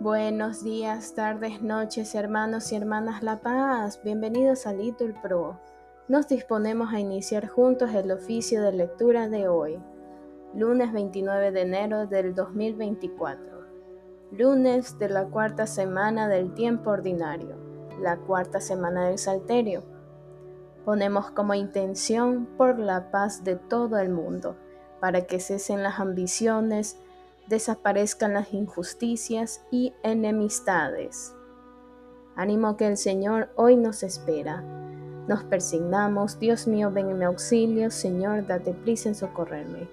Buenos días, tardes, noches, hermanos y hermanas La Paz. Bienvenidos a Little Pro. Nos disponemos a iniciar juntos el oficio de lectura de hoy, lunes 29 de enero del 2024, lunes de la cuarta semana del tiempo ordinario, la cuarta semana del Salterio. Ponemos como intención por la paz de todo el mundo, para que cesen las ambiciones, desaparezcan las injusticias y enemistades. Ánimo que el Señor hoy nos espera. Nos persignamos, Dios mío, ven en mi auxilio, Señor, date prisa en socorrerme.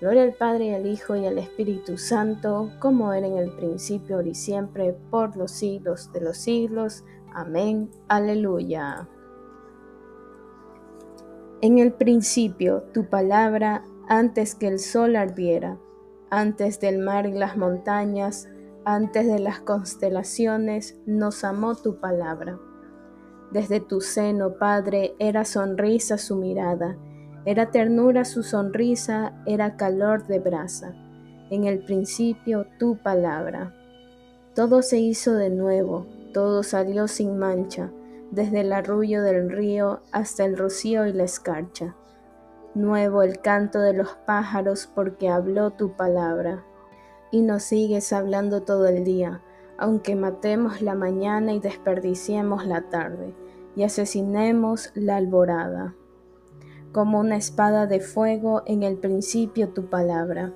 Gloria al Padre, al Hijo y al Espíritu Santo, como era en el principio, ahora y siempre, por los siglos de los siglos. Amén. Aleluya. En el principio, tu palabra, antes que el sol ardiera, antes del mar y las montañas, antes de las constelaciones, nos amó tu palabra. Desde tu seno, Padre, era sonrisa su mirada, era ternura su sonrisa, era calor de brasa. En el principio, tu palabra. Todo se hizo de nuevo, todo salió sin mancha, desde el arrullo del río hasta el rocío y la escarcha nuevo el canto de los pájaros porque habló tu palabra. Y nos sigues hablando todo el día, aunque matemos la mañana y desperdiciemos la tarde, y asesinemos la alborada. Como una espada de fuego en el principio tu palabra.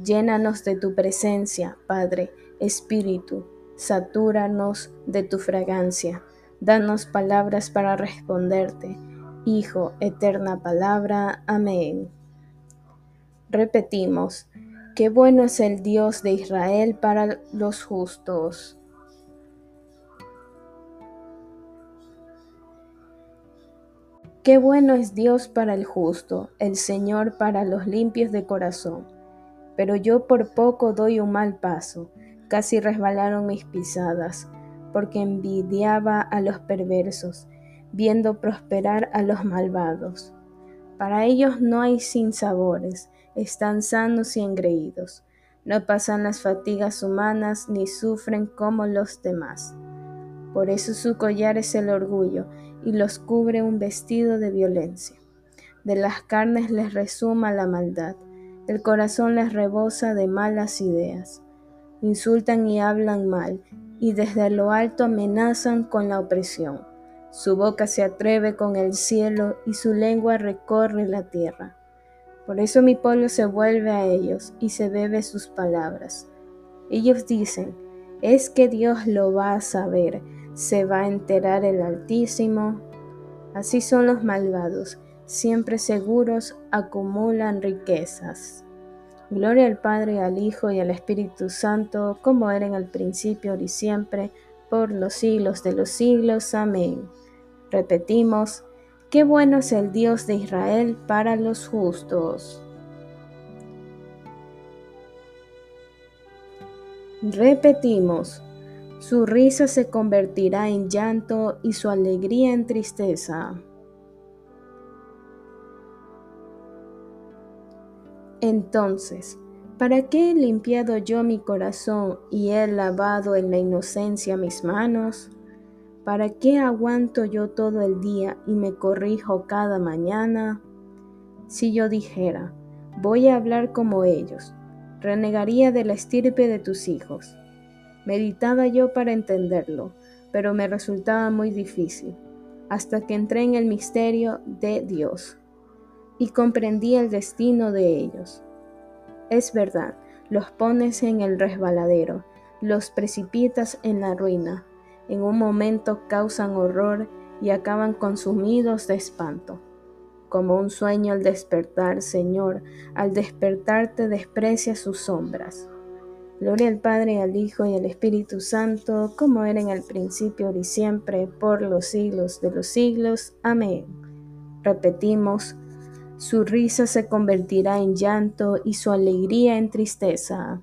Llénanos de tu presencia, Padre, Espíritu, satúranos de tu fragancia. Danos palabras para responderte Hijo, eterna palabra. Amén. Repetimos, qué bueno es el Dios de Israel para los justos. Qué bueno es Dios para el justo, el Señor para los limpios de corazón. Pero yo por poco doy un mal paso, casi resbalaron mis pisadas, porque envidiaba a los perversos viendo prosperar a los malvados. Para ellos no hay sinsabores, están sanos y engreídos, no pasan las fatigas humanas ni sufren como los demás. Por eso su collar es el orgullo y los cubre un vestido de violencia. De las carnes les resuma la maldad, el corazón les rebosa de malas ideas. Insultan y hablan mal, y desde lo alto amenazan con la opresión su boca se atreve con el cielo y su lengua recorre la tierra. Por eso mi pueblo se vuelve a ellos y se bebe sus palabras. Ellos dicen, es que Dios lo va a saber, se va a enterar el Altísimo. Así son los malvados, siempre seguros acumulan riquezas. Gloria al Padre, al Hijo y al Espíritu Santo, como era en el principio, y siempre, por los siglos de los siglos. Amén. Repetimos, qué bueno es el Dios de Israel para los justos. Repetimos, su risa se convertirá en llanto y su alegría en tristeza. Entonces, ¿para qué he limpiado yo mi corazón y he lavado en la inocencia mis manos? ¿Para qué aguanto yo todo el día y me corrijo cada mañana? Si yo dijera, voy a hablar como ellos, renegaría de la estirpe de tus hijos. Meditaba yo para entenderlo, pero me resultaba muy difícil, hasta que entré en el misterio de Dios y comprendí el destino de ellos. Es verdad, los pones en el resbaladero, los precipitas en la ruina, en un momento causan horror y acaban consumidos de espanto. Como un sueño al despertar, Señor, al despertar te desprecia sus sombras. Gloria al Padre, al Hijo y al Espíritu Santo, como era en el principio y siempre, por los siglos de los siglos. Amén. Repetimos, su risa se convertirá en llanto y su alegría en tristeza.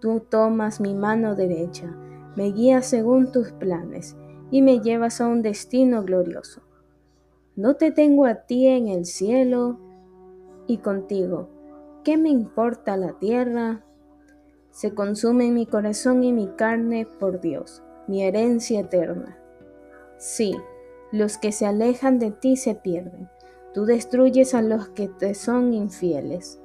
tú tomas mi mano derecha, me guías según tus planes y me llevas a un destino glorioso. No te tengo a ti en el cielo y contigo. ¿Qué me importa la tierra? Se consume mi corazón y mi carne por Dios, mi herencia eterna. Sí, los que se alejan de ti se pierden. Tú destruyes a los que te son infieles.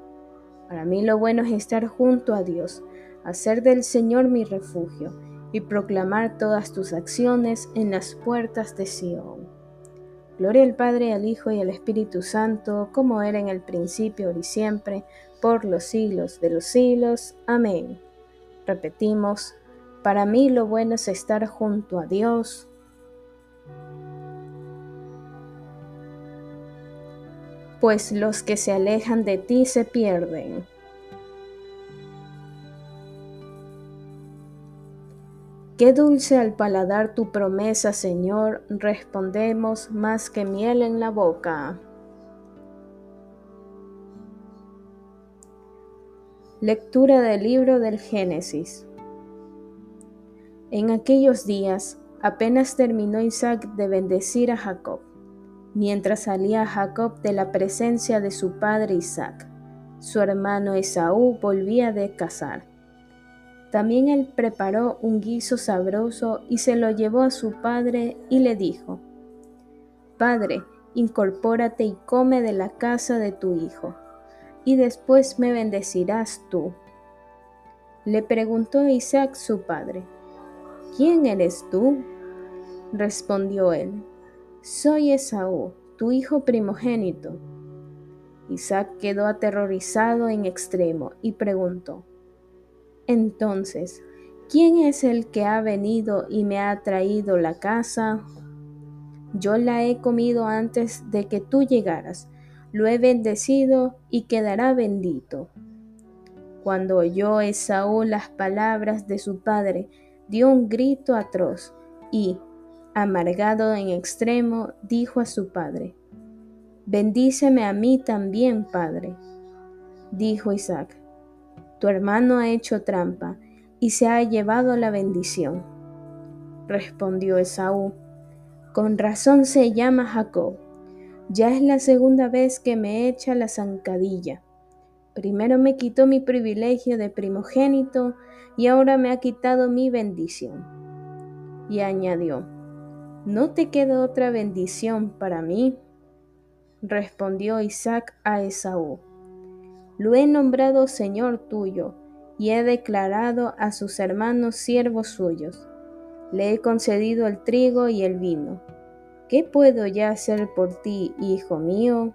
Para mí lo bueno es estar junto a Dios, hacer del Señor mi refugio y proclamar todas tus acciones en las puertas de Sión. Gloria al Padre, al Hijo y al Espíritu Santo, como era en el principio, y siempre, por los siglos de los siglos. Amén. Repetimos, para mí lo bueno es estar junto a Dios, pues los que se alejan de ti se pierden. Qué dulce al paladar tu promesa, Señor, respondemos más que miel en la boca. Lectura del libro del Génesis. En aquellos días, apenas terminó Isaac de bendecir a Jacob mientras salía Jacob de la presencia de su padre Isaac. Su hermano Esaú volvía de cazar. También él preparó un guiso sabroso y se lo llevó a su padre y le dijo, Padre, incorpórate y come de la casa de tu hijo, y después me bendecirás tú. Le preguntó Isaac su padre, ¿quién eres tú? Respondió él, soy Esaú, tu hijo primogénito. Isaac quedó aterrorizado en extremo y preguntó, Entonces, ¿quién es el que ha venido y me ha traído la casa? Yo la he comido antes de que tú llegaras, lo he bendecido y quedará bendito. Cuando oyó Esaú las palabras de su padre, dio un grito atroz y, amargado en extremo, dijo a su padre, Bendíceme a mí también, padre. Dijo Isaac, Tu hermano ha hecho trampa y se ha llevado la bendición. Respondió Esaú, Con razón se llama Jacob. Ya es la segunda vez que me echa la zancadilla. Primero me quitó mi privilegio de primogénito y ahora me ha quitado mi bendición. Y añadió, ¿No te queda otra bendición para mí? Respondió Isaac a Esaú. Lo he nombrado Señor tuyo, y he declarado a sus hermanos siervos suyos. Le he concedido el trigo y el vino. ¿Qué puedo ya hacer por ti, hijo mío?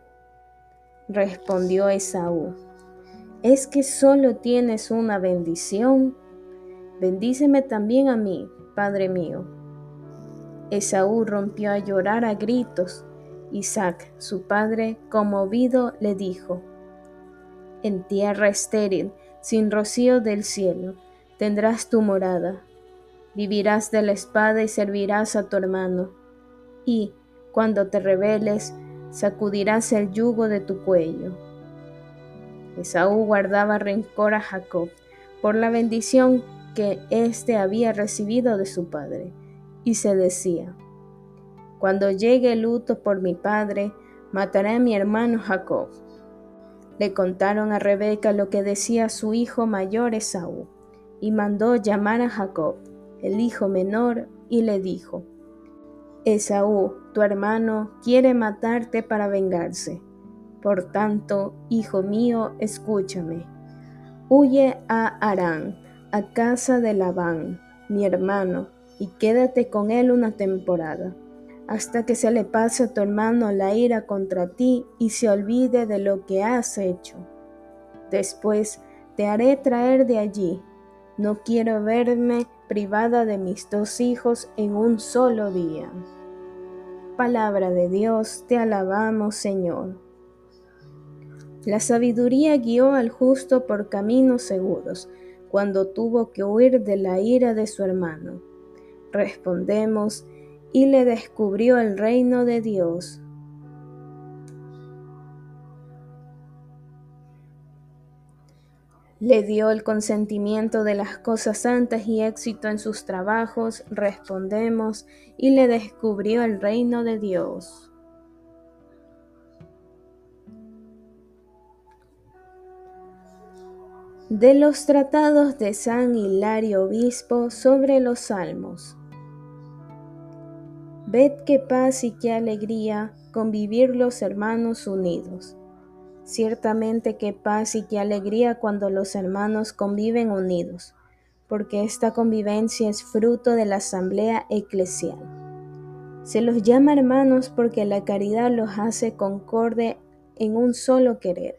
Respondió Esaú. ¿Es que solo tienes una bendición? Bendíceme también a mí, Padre mío Esaú rompió a llorar a gritos. Isaac, su padre, conmovido, le dijo, En tierra estéril, sin rocío del cielo, tendrás tu morada. Vivirás de la espada y servirás a tu hermano. Y, cuando te rebeles, sacudirás el yugo de tu cuello. Esaú guardaba rencor a Jacob por la bendición que éste había recibido de su padre y se decía, Cuando llegue el luto por mi padre, mataré a mi hermano Jacob. Le contaron a Rebeca lo que decía su hijo mayor Esaú, y mandó llamar a Jacob, el hijo menor, y le dijo, Esaú, tu hermano, quiere matarte para vengarse. Por tanto, hijo mío, escúchame. Huye a Arán, a casa de Labán, mi hermano, y quédate con él una temporada, hasta que se le pase a tu hermano la ira contra ti y se olvide de lo que has hecho. Después te haré traer de allí. No quiero verme privada de mis dos hijos en un solo día. Palabra de Dios, te alabamos Señor. La sabiduría guió al justo por caminos seguros, cuando tuvo que huir de la ira de su hermano. Respondemos, y le descubrió el reino de Dios. Le dio el consentimiento de las cosas santas y éxito en sus trabajos, respondemos, y le descubrió el reino de Dios. De los tratados de San Hilario Obispo sobre los Salmos. Ved qué paz y qué alegría convivir los hermanos unidos. Ciertamente qué paz y qué alegría cuando los hermanos conviven unidos, porque esta convivencia es fruto de la asamblea eclesial. Se los llama hermanos porque la caridad los hace concorde en un solo querer.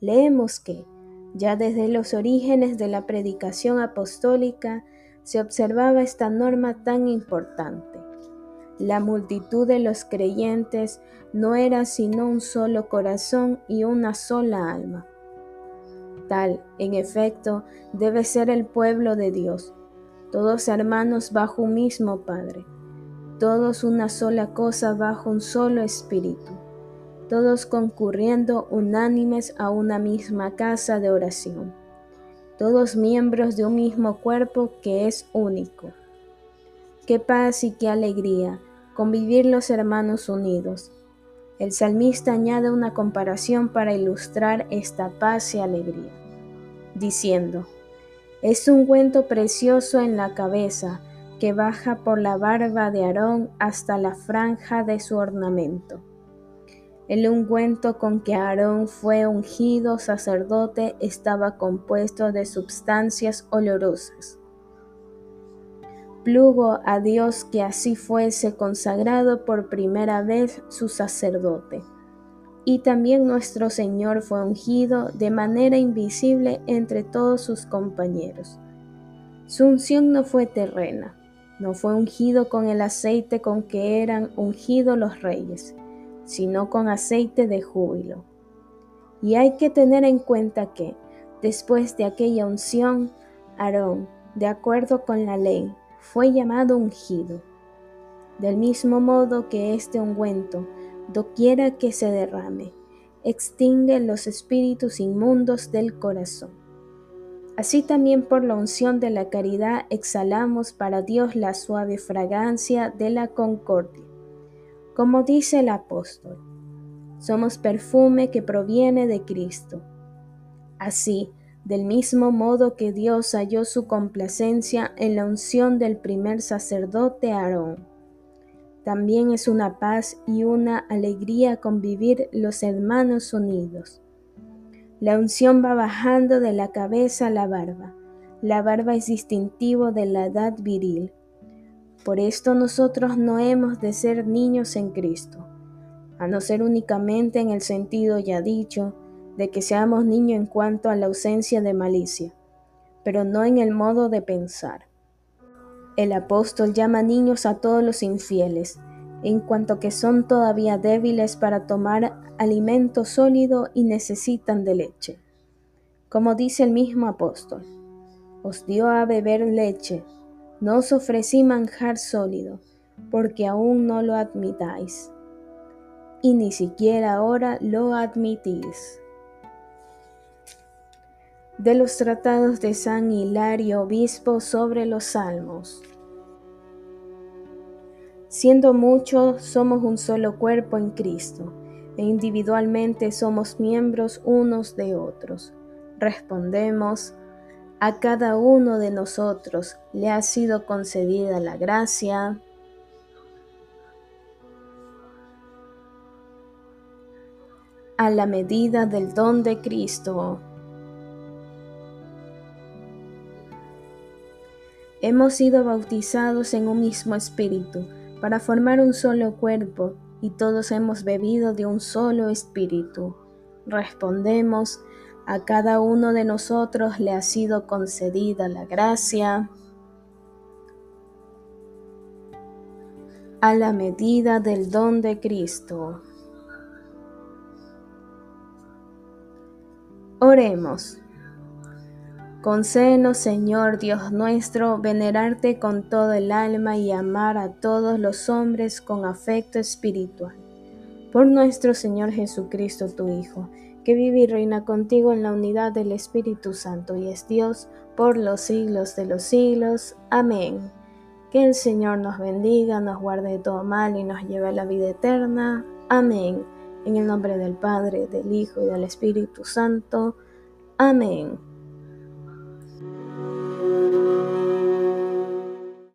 Leemos que, ya desde los orígenes de la predicación apostólica, se observaba esta norma tan importante la multitud de los creyentes no era sino un solo corazón y una sola alma. Tal, en efecto, debe ser el pueblo de Dios, todos hermanos bajo un mismo Padre, todos una sola cosa bajo un solo Espíritu, todos concurriendo unánimes a una misma casa de oración, todos miembros de un mismo cuerpo que es único. Qué paz y qué alegría convivir los hermanos unidos. El salmista añade una comparación para ilustrar esta paz y alegría, diciendo, es un ungüento precioso en la cabeza que baja por la barba de Aarón hasta la franja de su ornamento. El ungüento con que Aarón fue ungido sacerdote estaba compuesto de substancias olorosas Plugo a Dios que así fuese consagrado por primera vez su sacerdote. Y también nuestro Señor fue ungido de manera invisible entre todos sus compañeros. Su unción no fue terrena, no fue ungido con el aceite con que eran ungidos los reyes, sino con aceite de júbilo. Y hay que tener en cuenta que, después de aquella unción, Aarón, de acuerdo con la ley, fue llamado ungido. Del mismo modo que este ungüento, doquiera que se derrame, extingue los espíritus inmundos del corazón. Así también por la unción de la caridad exhalamos para Dios la suave fragancia de la concordia. Como dice el apóstol, somos perfume que proviene de Cristo. Así, del mismo modo que Dios halló su complacencia en la unción del primer sacerdote Aarón. También es una paz y una alegría convivir los hermanos unidos. La unción va bajando de la cabeza a la barba. La barba es distintivo de la edad viril. Por esto nosotros no hemos de ser niños en Cristo, a no ser únicamente en el sentido ya dicho, de que seamos niños en cuanto a la ausencia de malicia, pero no en el modo de pensar. El apóstol llama niños a todos los infieles, en cuanto que son todavía débiles para tomar alimento sólido y necesitan de leche. Como dice el mismo apóstol, os dio a beber leche, no os ofrecí manjar sólido, porque aún no lo admitáis, y ni siquiera ahora lo admitís de los tratados de San Hilario Obispo sobre los Salmos. Siendo muchos, somos un solo cuerpo en Cristo, e individualmente somos miembros unos de otros. Respondemos, a cada uno de nosotros le ha sido concedida la gracia, a la medida del don de Cristo. Hemos sido bautizados en un mismo espíritu para formar un solo cuerpo y todos hemos bebido de un solo espíritu. Respondemos, a cada uno de nosotros le ha sido concedida la gracia a la medida del don de Cristo. Oremos. Concédenos, Señor Dios nuestro, venerarte con todo el alma y amar a todos los hombres con afecto espiritual. Por nuestro Señor Jesucristo, tu Hijo, que vive y reina contigo en la unidad del Espíritu Santo y es Dios por los siglos de los siglos. Amén. Que el Señor nos bendiga, nos guarde de todo mal y nos lleve a la vida eterna. Amén. En el nombre del Padre, del Hijo y del Espíritu Santo. Amén.